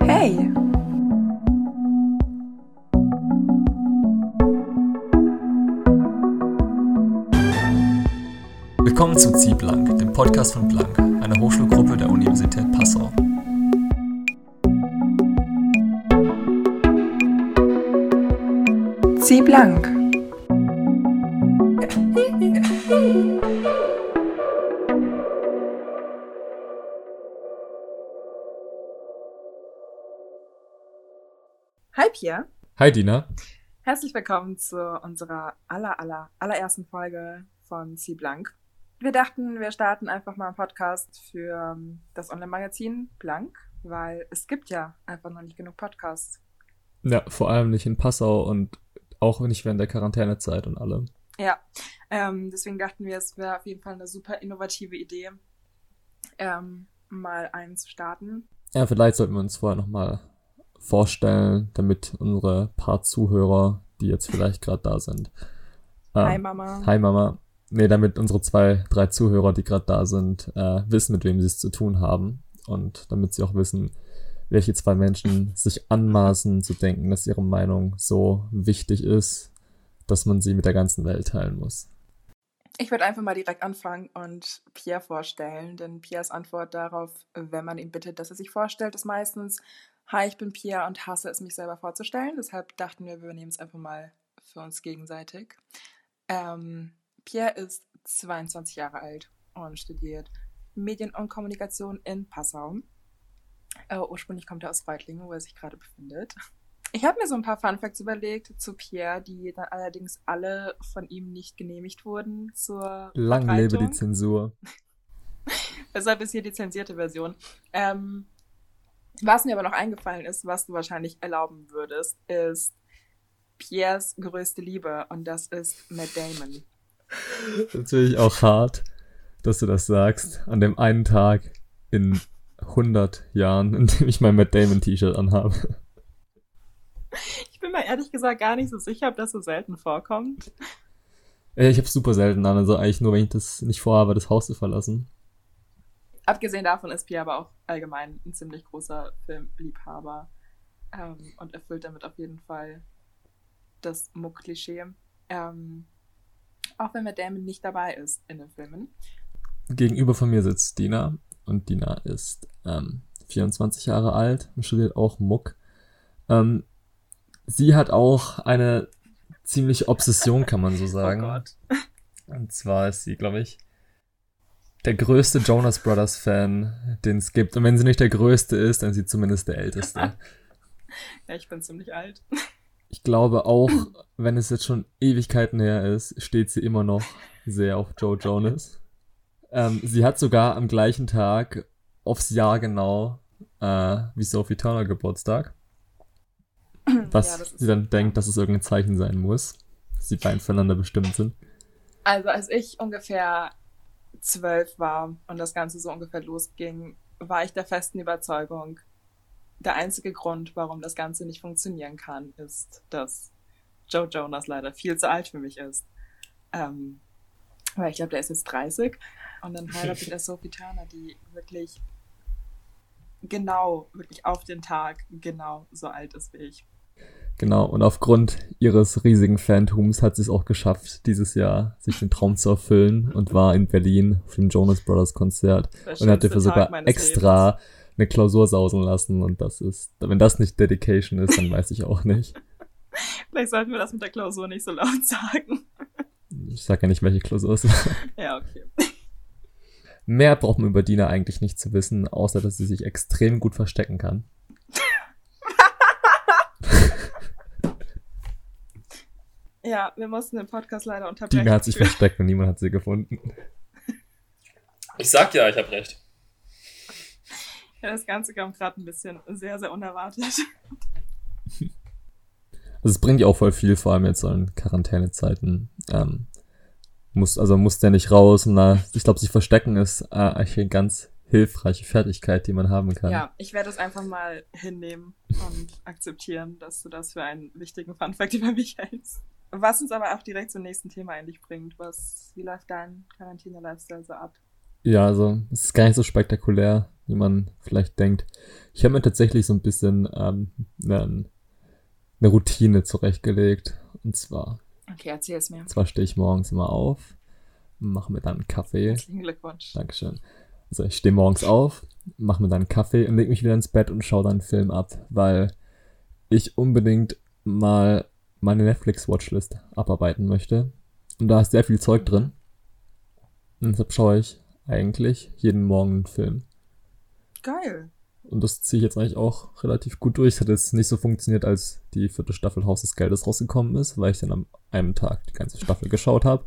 Hey! Willkommen zu Zieh Blank, dem Podcast von Blank, einer Hochschulgruppe der Universität Passau. Zieh blank. Hi Dina. herzlich willkommen zu unserer aller, aller, allerersten Folge von Zieh blank. Wir dachten, wir starten einfach mal einen Podcast für ähm, das Online-Magazin Blank, weil es gibt ja einfach noch nicht genug Podcasts. Ja, vor allem nicht in Passau und auch nicht während der Quarantänezeit und allem. Ja, ähm, deswegen dachten wir, es wäre auf jeden Fall eine super innovative Idee, ähm, mal einen zu starten. Ja, vielleicht sollten wir uns vorher nochmal vorstellen, damit unsere paar Zuhörer, die jetzt vielleicht gerade da sind. ähm, Hi Mama. Hi Mama. Nee, damit unsere zwei, drei Zuhörer, die gerade da sind, äh, wissen, mit wem sie es zu tun haben. Und damit sie auch wissen, welche zwei Menschen sich anmaßen zu denken, dass ihre Meinung so wichtig ist, dass man sie mit der ganzen Welt teilen muss. Ich würde einfach mal direkt anfangen und Pierre vorstellen, denn Pierres Antwort darauf, wenn man ihn bittet, dass er sich vorstellt, ist meistens, hi, ich bin Pierre und hasse es, mich selber vorzustellen. Deshalb dachten wir, wir nehmen es einfach mal für uns gegenseitig. Ähm, Pierre ist 22 Jahre alt und studiert Medien und Kommunikation in Passau. Äh, ursprünglich kommt er aus Reutlingen, wo er sich gerade befindet. Ich habe mir so ein paar Funfacts überlegt zu Pierre, die dann allerdings alle von ihm nicht genehmigt wurden zur Lang lebe die. Zensur. Deshalb ist hier die zensierte Version. Ähm, was mir aber noch eingefallen ist, was du wahrscheinlich erlauben würdest, ist Pierres größte Liebe und das ist Matt Damon. Natürlich auch hart, dass du das sagst, an dem einen Tag in 100 Jahren, in dem ich mein Matt Damon T-Shirt anhabe. Ich bin mir ehrlich gesagt gar nicht so sicher, ob das so selten vorkommt. Ich habe super selten an, also eigentlich nur, wenn ich das nicht vorhabe, das Haus zu verlassen. Abgesehen davon ist Pierre aber auch allgemein ein ziemlich großer Filmliebhaber ähm, und erfüllt damit auf jeden Fall das Muck-Klischee. Ähm, auch wenn Matt Damon nicht dabei ist in den Filmen. Gegenüber von mir sitzt Dina und Dina ist ähm, 24 Jahre alt und studiert auch Muck. Ähm, sie hat auch eine ziemliche Obsession, kann man so sagen. Oh Gott. Und zwar ist sie, glaube ich, der größte Jonas Brothers Fan, den es gibt. Und wenn sie nicht der größte ist, dann ist sie zumindest der älteste. Ja, ich bin ziemlich alt. Ich glaube auch, wenn es jetzt schon Ewigkeiten her ist, steht sie immer noch sehr auf Joe Jonas. Ähm, sie hat sogar am gleichen Tag aufs Jahr genau äh, wie Sophie Turner Geburtstag. Was Ja, sie dann denkt, dass es irgendein Zeichen sein muss, dass die beiden füreinander bestimmt sind. Also als ich ungefähr zwölf war und das Ganze so ungefähr losging, war ich der festen Überzeugung, der einzige Grund, warum das Ganze nicht funktionieren kann, ist, dass Joe Jonas leider viel zu alt für mich ist. Ähm, weil ich glaube, der ist jetzt 30 und dann heiratet er Sophie Turner, die wirklich genau, wirklich auf den Tag genau so alt ist wie ich. Genau, und aufgrund ihres riesigen Fantums hat sie es auch geschafft, dieses Jahr sich den Traum zu erfüllen und war in Berlin auf dem Jonas Brothers Konzert und hat dafür sogar extra eine Klausur sausen lassen und das ist, wenn das nicht Dedication ist, dann weiß ich auch nicht. Lebens. Vielleicht sollten wir das mit der Klausur nicht so laut sagen. Ich sag ja nicht, welche Klausur es war. ja, okay. Mehr braucht man über Dina eigentlich nicht zu wissen, außer dass sie sich extrem gut verstecken kann. Ja, wir mussten den Podcast leider unterbrechen. Dina hat sich versteckt und niemand hat sie gefunden. Ich sag ja, ich habe recht. Ja, das Ganze kam gerade ein bisschen sehr, sehr unerwartet. Also es bringt ja auch voll viel, vor allem jetzt so in Quarantänezeiten. Ähm, muss, also muss der nicht raus und da, ich glaube, sich verstecken ist äh, eigentlich eine ganz hilfreiche Fertigkeit, die man haben kann. Ja, ich werde es einfach mal hinnehmen und akzeptieren, dass du das für einen wichtigen Funfact über mich hältst. Was uns aber auch direkt zum nächsten Thema eigentlich bringt. Was, wie läuft dein Quarantäne-Lifestyle so ab? Ja, also es ist gar nicht so spektakulär, wie man vielleicht denkt. Ich habe mir tatsächlich so ein bisschen ähm, eine, eine Routine zurechtgelegt. Und zwar, Okay, erzähl es mir. und zwar stehe ich morgens immer auf, mache mir dann einen Kaffee. Herzlichen Glückwunsch. Dankeschön. Also ich stehe morgens auf, mache mir dann einen Kaffee und leg mich wieder ins Bett und schaue dann einen Film ab, weil ich unbedingt mal meine Netflix-Watchlist abarbeiten möchte. Und da ist sehr viel Zeug drin. Und deshalb schaue ich eigentlich jeden Morgen einen Film. Geil. Und das ziehe ich jetzt eigentlich auch relativ gut durch. Es hat jetzt nicht so funktioniert, als die vierte Staffel Haus des Geldes rausgekommen ist, weil ich dann am einem Tag die ganze Staffel geschaut habe.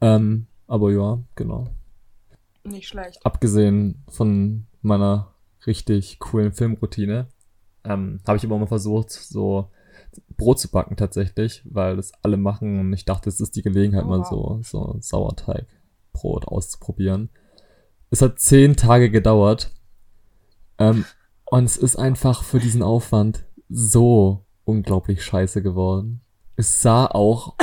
Ähm, aber ja, genau. Nicht schlecht. Abgesehen von meiner richtig coolen Filmroutine, ähm, habe ich aber mal versucht, so Brot zu backen tatsächlich, weil das alle machen und ich dachte, es ist die Gelegenheit, Oh, mal so, so Sauerteigbrot auszuprobieren. Es hat zehn Tage gedauert. Ähm, und es ist einfach für diesen Aufwand so unglaublich scheiße geworden. Es sah auch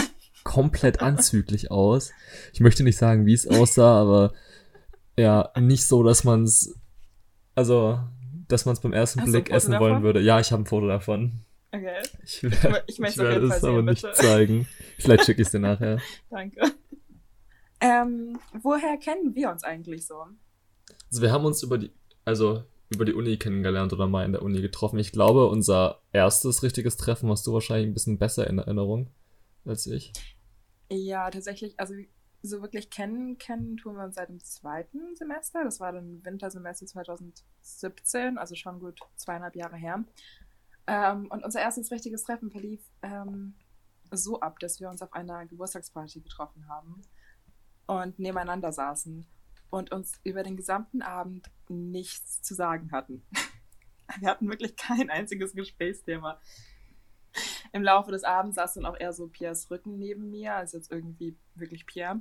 komplett anzüglich aus. Ich möchte nicht sagen, wie es aussah, aber ja, nicht so, dass man es, also, dass man es beim ersten Hast Blick essen davon? wollen würde. Ja, ich habe ein Foto davon. Okay, Ich, werde ich ich es auf werde es aber sehen, nicht bitte. zeigen. Vielleicht schicke ich es dir nachher. danke. Ähm, woher kennen wir uns eigentlich so? Also wir haben uns über die, also über die Uni kennengelernt oder mal in der Uni getroffen. Ich glaube, unser erstes richtiges Treffen hast du wahrscheinlich ein bisschen besser in Erinnerung als ich. Ja, tatsächlich, also so wirklich kennen, kennen tun wir uns seit dem zweiten Semester. Das war dann Wintersemester 2017, also schon gut zweieinhalb Jahre her. Ähm, und unser erstes richtiges Treffen verlief ähm, so ab, dass wir uns auf einer Geburtstagsparty getroffen haben und nebeneinander saßen und uns über den gesamten Abend nichts zu sagen hatten. Wir hatten wirklich kein einziges Gesprächsthema. Im Laufe des Abends saß dann auch eher so Piers Rücken neben mir, als jetzt irgendwie wirklich Pierre.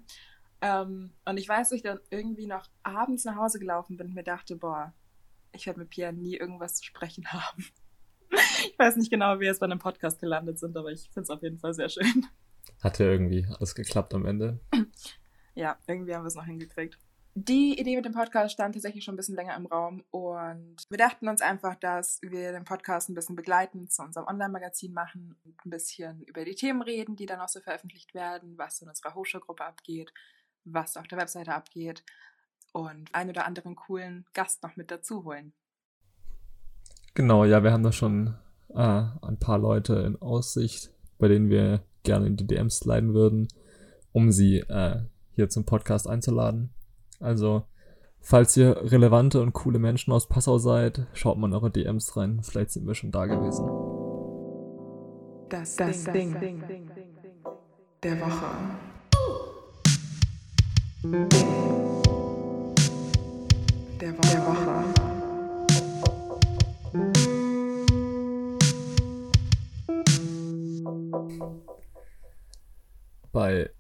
Ähm, und ich weiß, dass ich dann irgendwie noch abends nach Hause gelaufen bin und mir dachte, boah, ich werde mit Pierre nie irgendwas zu sprechen haben. Ich weiß nicht genau, wie wir jetzt bei einem Podcast gelandet sind, aber ich finde es auf jeden Fall sehr schön. Hat ja irgendwie alles geklappt am Ende. Ja, irgendwie haben wir es noch hingekriegt. Die Idee mit dem Podcast stand tatsächlich schon ein bisschen länger im Raum und wir dachten uns einfach, dass wir den Podcast ein bisschen begleitend zu unserem Online-Magazin machen und ein bisschen über die Themen reden, die dann auch so veröffentlicht werden, was in unserer Hochschulgruppe abgeht, was auf der Webseite abgeht und einen oder anderen coolen Gast noch mit dazu holen. Genau, ja, wir haben da schon äh, ein paar Leute in Aussicht, bei denen wir gerne in die DMs sliden würden, um sie äh, hier zum Podcast einzuladen. Also, falls ihr relevante und coole Menschen aus Passau seid, schaut mal in eure DMs rein. Vielleicht sind wir schon da gewesen. Das, Das Ding, Ding der Woche. Der Woche. Der Woche. Bei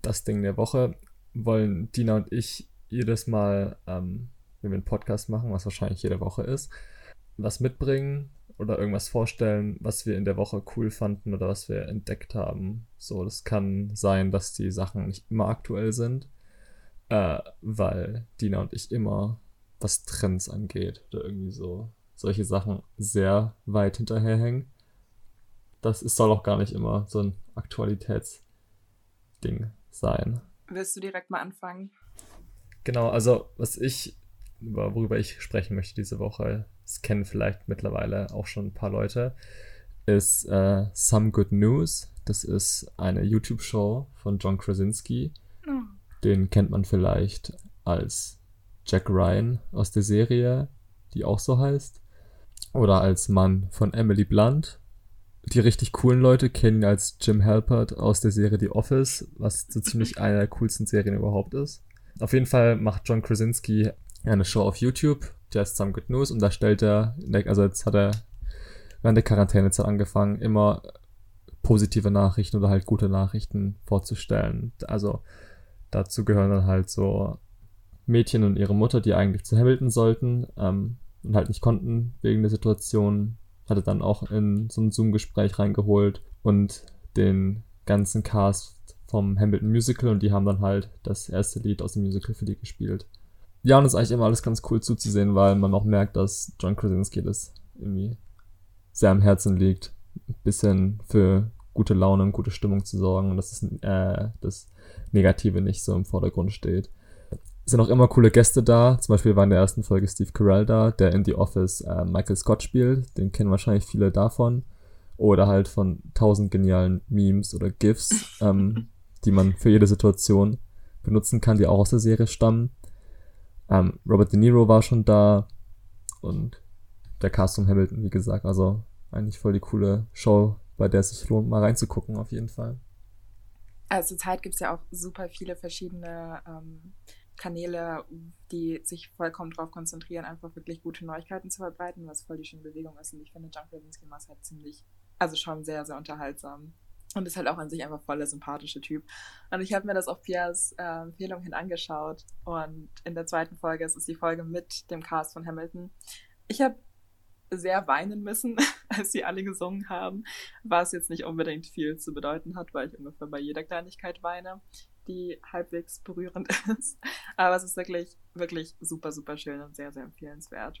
das Ding der Woche wollen Dina und ich jedes Mal, ähm, wenn wir einen Podcast machen, was wahrscheinlich jede Woche ist, was mitbringen oder irgendwas vorstellen, was wir in der Woche cool fanden oder was wir entdeckt haben. So, das kann sein, dass die Sachen nicht immer aktuell sind, äh, weil Dina und ich immer, was Trends angeht oder irgendwie so, solche Sachen sehr weit hinterherhängen. Das ist, soll auch gar nicht immer so ein Aktualitätsding sein. Willst du direkt mal anfangen? Genau, also was ich, über- worüber ich sprechen möchte diese Woche, das kennen vielleicht mittlerweile auch schon ein paar Leute, ist äh, Some Good News. Das ist eine YouTube-Show von John Krasinski. Den kennt man vielleicht als Jack Ryan aus der Serie, die auch so heißt. Oder als Mann von Emily Blunt. Die richtig coolen Leute kennen ihn als Jim Halpert aus der Serie The Office, was so ziemlich eine der coolsten Serien überhaupt ist. Auf jeden Fall macht John Krasinski eine Show auf YouTube, die heißt Some Good News, und da stellt er, also jetzt hat er während der Quarantänezeit angefangen, immer positive Nachrichten oder halt gute Nachrichten vorzustellen. Also dazu gehören dann halt so Mädchen und ihre Mutter, die eigentlich zu Hamilton sollten ähm, und halt nicht konnten wegen der Situation. Hatte dann auch in so ein Zoom-Gespräch reingeholt und den ganzen Cast vom Hamilton Musical und die haben dann halt das erste Lied aus dem Musical für die gespielt. ja, und es ist eigentlich immer alles ganz cool zuzusehen, weil man auch merkt, dass John Krasinski das irgendwie sehr am Herzen liegt, ein bisschen für gute Laune und gute Stimmung zu sorgen und dass das, äh, das Negative nicht so im Vordergrund steht. Es sind auch immer coole Gäste da. Zum Beispiel war in der ersten Folge Steve Carell da, der in The Office äh, Michael Scott spielt. Den kennen wahrscheinlich viele davon. Oder halt von tausend genialen Memes oder GIFs, ähm, die man für jede Situation benutzen kann, die auch aus der Serie stammen. Ähm, Robert De Niro war schon da und der Cast von Hamilton, wie gesagt. Also eigentlich voll die coole Show, bei der es sich lohnt, mal reinzugucken, auf jeden Fall. Also zurzeit gibt es ja auch super viele verschiedene ähm, Kanäle, die sich vollkommen darauf konzentrieren, einfach wirklich gute Neuigkeiten zu verbreiten, was voll die schöne Bewegung ist. Und ich finde, John Krasinski macht halt ziemlich, also schon sehr, sehr unterhaltsam. Und ist halt auch an sich einfach voll der sympathische Typ. Und ich habe mir das auf Piers äh, Empfehlung hin angeschaut. Und in der zweiten Folge, es ist die Folge mit dem Cast von Hamilton. Ich habe sehr weinen müssen, als sie alle gesungen haben, was jetzt nicht unbedingt viel zu bedeuten hat, weil ich ungefähr bei jeder Kleinigkeit weine, die halbwegs berührend ist. Aber es ist wirklich, wirklich super, super schön und sehr, sehr empfehlenswert.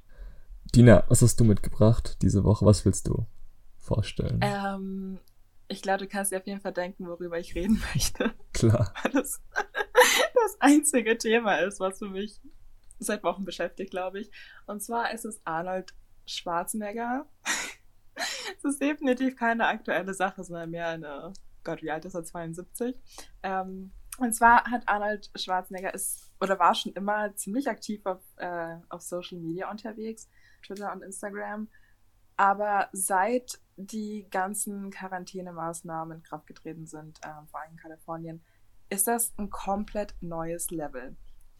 Dina, was hast du mitgebracht diese Woche? Was willst du vorstellen? Ähm, ich glaube, du kannst dir auf jeden Fall denken, worüber ich reden möchte. Klar. Weil das das einzige Thema ist, was für mich seit Wochen beschäftigt, glaube ich. Und zwar ist es Arnold Schwarzenegger. Es ist definitiv keine aktuelle Sache, sondern mehr eine, Gott, wie alt ist er? 72. Ähm, und zwar hat Arnold Schwarzenegger ist oder war schon immer ziemlich aktiv auf, äh, auf Social Media unterwegs, Twitter und Instagram. Aber seit die ganzen Quarantänemaßnahmen in Kraft getreten sind, äh, vor allem in Kalifornien, ist das ein komplett neues Level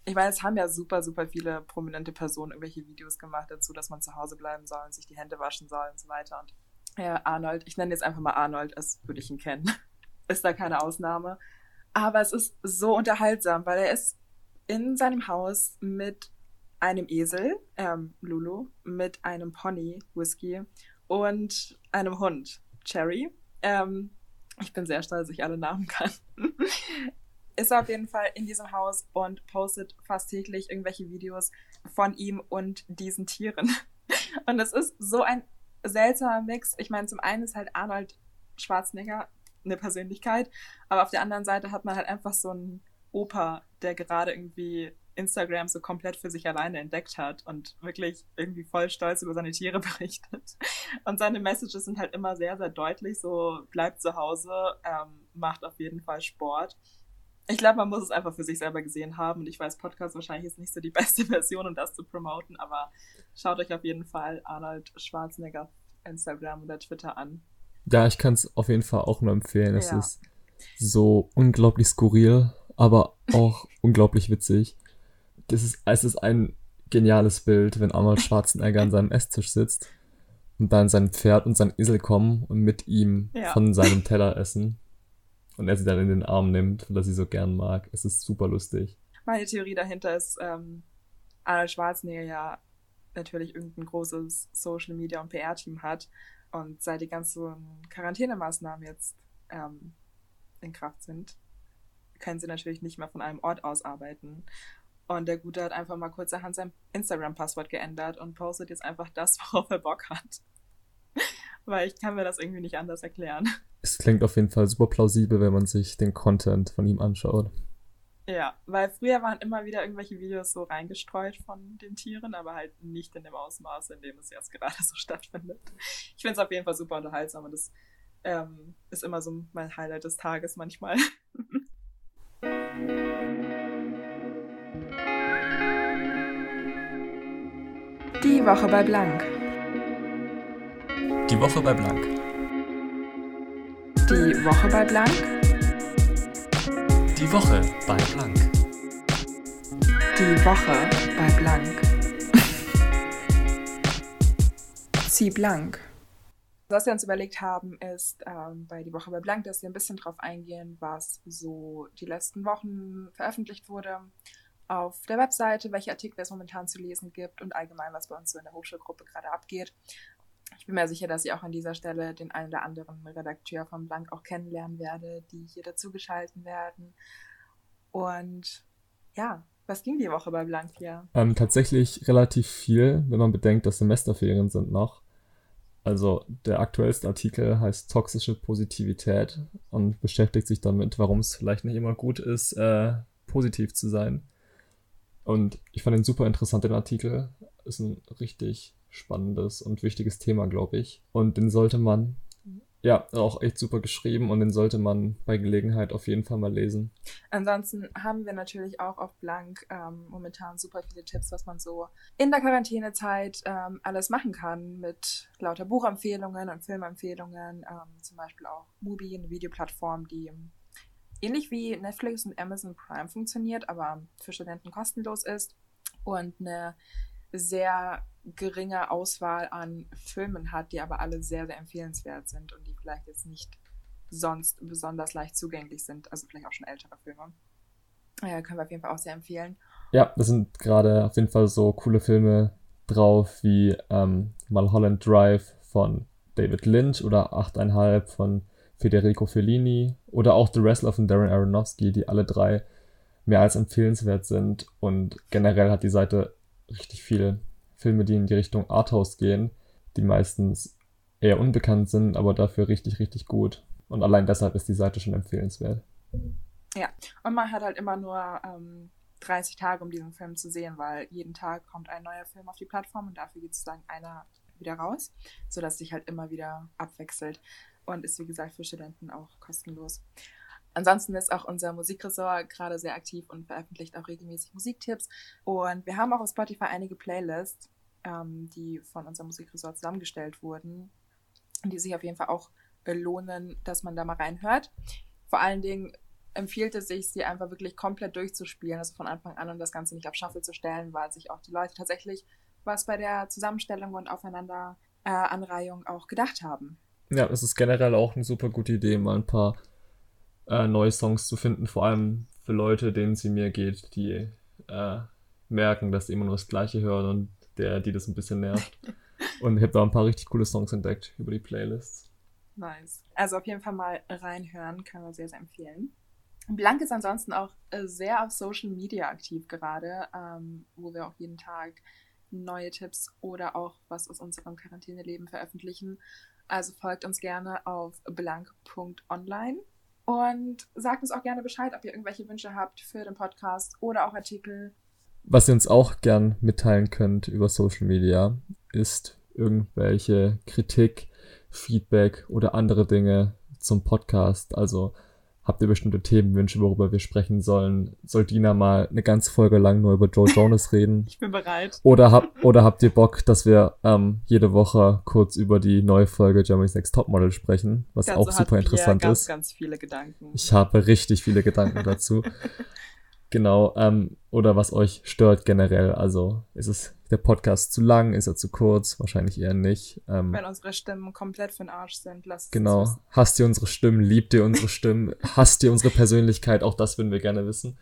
ich meine, es haben ja super, super viele prominente Personen irgendwelche Videos gemacht dazu, dass man zu Hause bleiben soll und sich die Hände waschen soll und so weiter. Und ja, Arnold, ich nenne jetzt einfach mal Arnold, als würde ich ihn kennen. ist da keine Ausnahme. Aber es ist so unterhaltsam, weil er ist in seinem Haus mit einem Esel, ähm, Lulu, mit einem Pony, Whisky, und einem Hund, Cherry. Ähm, ich bin sehr stolz, dass ich alle Namen kann. ist auf jeden Fall in diesem Haus und postet fast täglich irgendwelche Videos von ihm und diesen Tieren. Und es ist so ein seltsamer Mix. Ich meine, zum einen ist halt Arnold Schwarzenegger eine Persönlichkeit, aber auf der anderen Seite hat man halt einfach so einen Opa, der gerade irgendwie Instagram so komplett für sich alleine entdeckt hat und wirklich irgendwie voll stolz über seine Tiere berichtet. Und seine Messages sind halt immer sehr, sehr deutlich, so bleibt zu Hause, ähm, macht auf jeden Fall Sport ich glaube, man muss es einfach für sich selber gesehen haben. Und ich weiß, Podcast wahrscheinlich ist nicht so die beste Version, um das zu promoten, aber schaut euch auf jeden Fall Arnold Schwarzenegger Instagram oder Twitter an. Ja, ich kann es auf jeden Fall auch nur empfehlen. Es ja. ist so unglaublich skurril, aber auch unglaublich witzig. Das ist, es ist ein geniales Bild, wenn Arnold Schwarzenegger an seinem Esstisch sitzt und dann sein Pferd und sein Esel kommen und mit ihm ja. von seinem Teller essen und er sie dann in den Arm nimmt, weil er sie so gern mag. Es ist super lustig. Meine Theorie dahinter ist, ähm, Arnold Schwarzenegger ja natürlich irgendein großes Social Media und PR-Team hat und seit die ganzen Quarantänemaßnahmen jetzt ähm, in Kraft sind, können sie natürlich nicht mehr von einem Ort aus arbeiten. Und der Gute hat einfach mal kurzerhand sein Instagram-Passwort geändert und postet jetzt einfach das, worauf er Bock hat. Weil ich kann mir das irgendwie nicht anders erklären es klingt auf jeden Fall super plausibel, wenn man sich den Content von ihm anschaut. Ja, weil früher waren immer wieder irgendwelche Videos so reingestreut von den Tieren, aber halt nicht in dem Ausmaß, in dem es jetzt gerade so stattfindet. Ich finde es auf jeden Fall super unterhaltsam und das ähm, ist immer so mein Highlight des Tages manchmal. Die Woche bei Blank. Die Woche bei Blank. Die Woche bei Blank. Die Woche bei Blank. Die Woche bei Blank. Zieh blank. Was wir uns überlegt haben, ist ähm, bei Die Woche bei Blank, dass wir ein bisschen drauf eingehen, was so die letzten Wochen veröffentlicht wurde auf der Webseite, welche Artikel es momentan zu lesen gibt und allgemein, was bei uns so in der Hochschulgruppe gerade abgeht. Ich bin mir sicher, dass ich auch an dieser Stelle den einen oder anderen Redakteur von Blank auch kennenlernen werde, die hier dazugeschalten werden. Und ja, Was ging die Woche bei Blank hier? Ähm, tatsächlich relativ viel, wenn man bedenkt, dass Semesterferien sind noch. Also der aktuellste Artikel heißt Toxische Positivität und beschäftigt sich damit, warum es vielleicht nicht immer gut ist, äh, positiv zu sein. Und ich fand ihn super interessant, den Artikel. Ist ein richtig spannendes und wichtiges Thema, glaube ich. Und den sollte man ja, auch echt super geschrieben und den sollte man bei Gelegenheit auf jeden Fall mal lesen. Ansonsten haben wir natürlich auch auf Blank ähm, momentan super viele Tipps, was man so in der Quarantänezeit ähm, alles machen kann mit lauter Buchempfehlungen und Filmempfehlungen. Ähm, zum Beispiel auch Mubi, eine Videoplattform, die ähnlich wie Netflix und Amazon Prime funktioniert, aber für Studenten kostenlos ist und eine sehr geringe Auswahl an Filmen hat, die aber alle sehr, sehr empfehlenswert sind und die vielleicht jetzt nicht sonst besonders leicht zugänglich sind. Also vielleicht auch schon ältere Filme. Äh, können wir auf jeden Fall auch sehr empfehlen. Ja, das sind gerade auf jeden Fall so coole Filme drauf wie ähm, Mulholland Drive von David Lynch oder 8,5 von Federico Fellini oder auch The Wrestler von Darren Aronofsky, die alle drei mehr als empfehlenswert sind. Und generell hat die Seite richtig viele Filme, die in die Richtung Arthouse gehen, die meistens eher unbekannt sind, aber dafür richtig, richtig gut. Und allein deshalb ist die Seite schon empfehlenswert. Ja, und man hat halt immer nur ähm, 30 Tage, um diesen Film zu sehen, weil jeden Tag kommt ein neuer Film auf die Plattform und dafür geht sozusagen einer wieder raus, sodass sich halt immer wieder abwechselt und ist, wie gesagt, für Studenten auch kostenlos. Ansonsten ist auch unser Musikressort gerade sehr aktiv und veröffentlicht auch regelmäßig Musiktipps. Und wir haben auch auf Spotify einige Playlists, ähm, die von unserem Musikressort zusammengestellt wurden, die sich auf jeden Fall auch lohnen, dass man da mal reinhört. Vor allen Dingen empfiehlt es sich, sie einfach wirklich komplett durchzuspielen, also von Anfang an und das Ganze nicht auf Shuffle zu stellen, weil sich auch die Leute tatsächlich was bei der Zusammenstellung und Aufeinanderanreihung äh, auch gedacht haben. Ja, es ist generell auch eine super gute Idee, mal ein paar äh, neue Songs zu finden, vor allem für Leute, denen sie mir geht, die äh, merken, dass sie immer nur das Gleiche hören und der, die das ein bisschen nervt. und ich habe da ein paar richtig coole Songs entdeckt über die Playlists. Nice. Also auf jeden Fall mal reinhören, kann man sehr, sehr empfehlen. Blank ist ansonsten auch äh, sehr auf Social Media aktiv gerade, ähm, wo wir auch jeden Tag neue Tipps oder auch was aus unserem Quarantäneleben veröffentlichen. Also folgt uns gerne auf blank.online und sagt uns auch gerne Bescheid, ob ihr irgendwelche Wünsche habt für den Podcast oder auch Artikel. Was ihr uns auch gern mitteilen könnt über Social Media, ist irgendwelche Kritik, Feedback oder andere Dinge zum Podcast. Also Habt ihr bestimmte Themenwünsche, worüber wir sprechen sollen? Soll Dina mal eine ganze Folge lang nur über Joe Jonas reden? Ich bin bereit. Oder, hab, oder habt ihr Bock, dass wir ähm, jede Woche kurz über die neue Folge Germany's Next Topmodel sprechen, was Dazu auch super interessant ganz, ist. ganz viele Gedanken. Ich habe richtig viele Gedanken dazu. Genau, ähm, oder was euch stört generell. Also ist es der Podcast zu lang, ist er zu kurz? Wahrscheinlich eher nicht. Ähm, Wenn unsere Stimmen komplett für den Arsch sind, lasst Genau. Es Hasst ihr unsere Stimmen? Liebt ihr unsere Stimmen? Hasst ihr unsere Persönlichkeit? Auch das würden wir gerne wissen.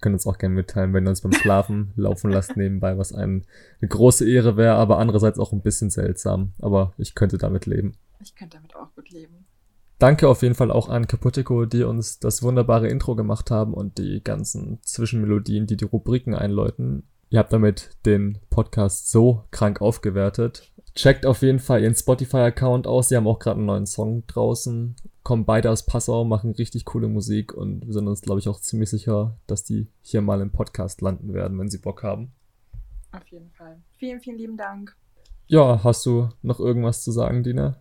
Können uns auch gerne mitteilen, wenn ihr uns beim Schlafen laufen lasst nebenbei, was ein, eine große Ehre wäre, aber andererseits auch ein bisschen seltsam. Aber ich könnte damit leben. Ich könnte damit auch gut leben. Danke auf jeden Fall auch an Kaputico, die uns das wunderbare Intro gemacht haben und die ganzen Zwischenmelodien, die die Rubriken einläuten. Ihr habt damit den Podcast so krank aufgewertet. Checkt auf jeden Fall ihren Spotify-Account aus. Sie haben auch gerade einen neuen Song draußen. Kommen beide aus Passau, machen richtig coole Musik und wir sind uns, glaube ich, auch ziemlich sicher, dass die hier mal im Podcast landen werden, wenn sie Bock haben. Auf jeden Fall. Vielen, vielen lieben Dank. Ja, hast du noch irgendwas zu sagen, Dina?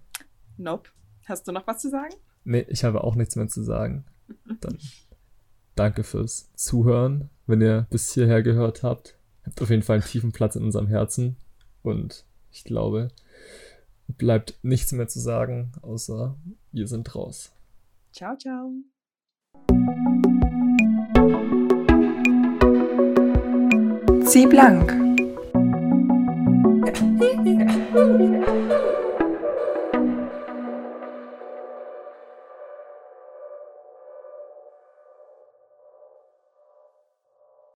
Nope. Hast du noch was zu sagen? Nee, ich habe auch nichts mehr zu sagen. Dann danke fürs Zuhören. Wenn ihr bis hierher gehört habt, habt auf jeden Fall einen tiefen Platz in unserem Herzen. Und ich glaube, bleibt nichts mehr zu sagen, außer wir sind raus. Ciao, ciao. Zieh blank.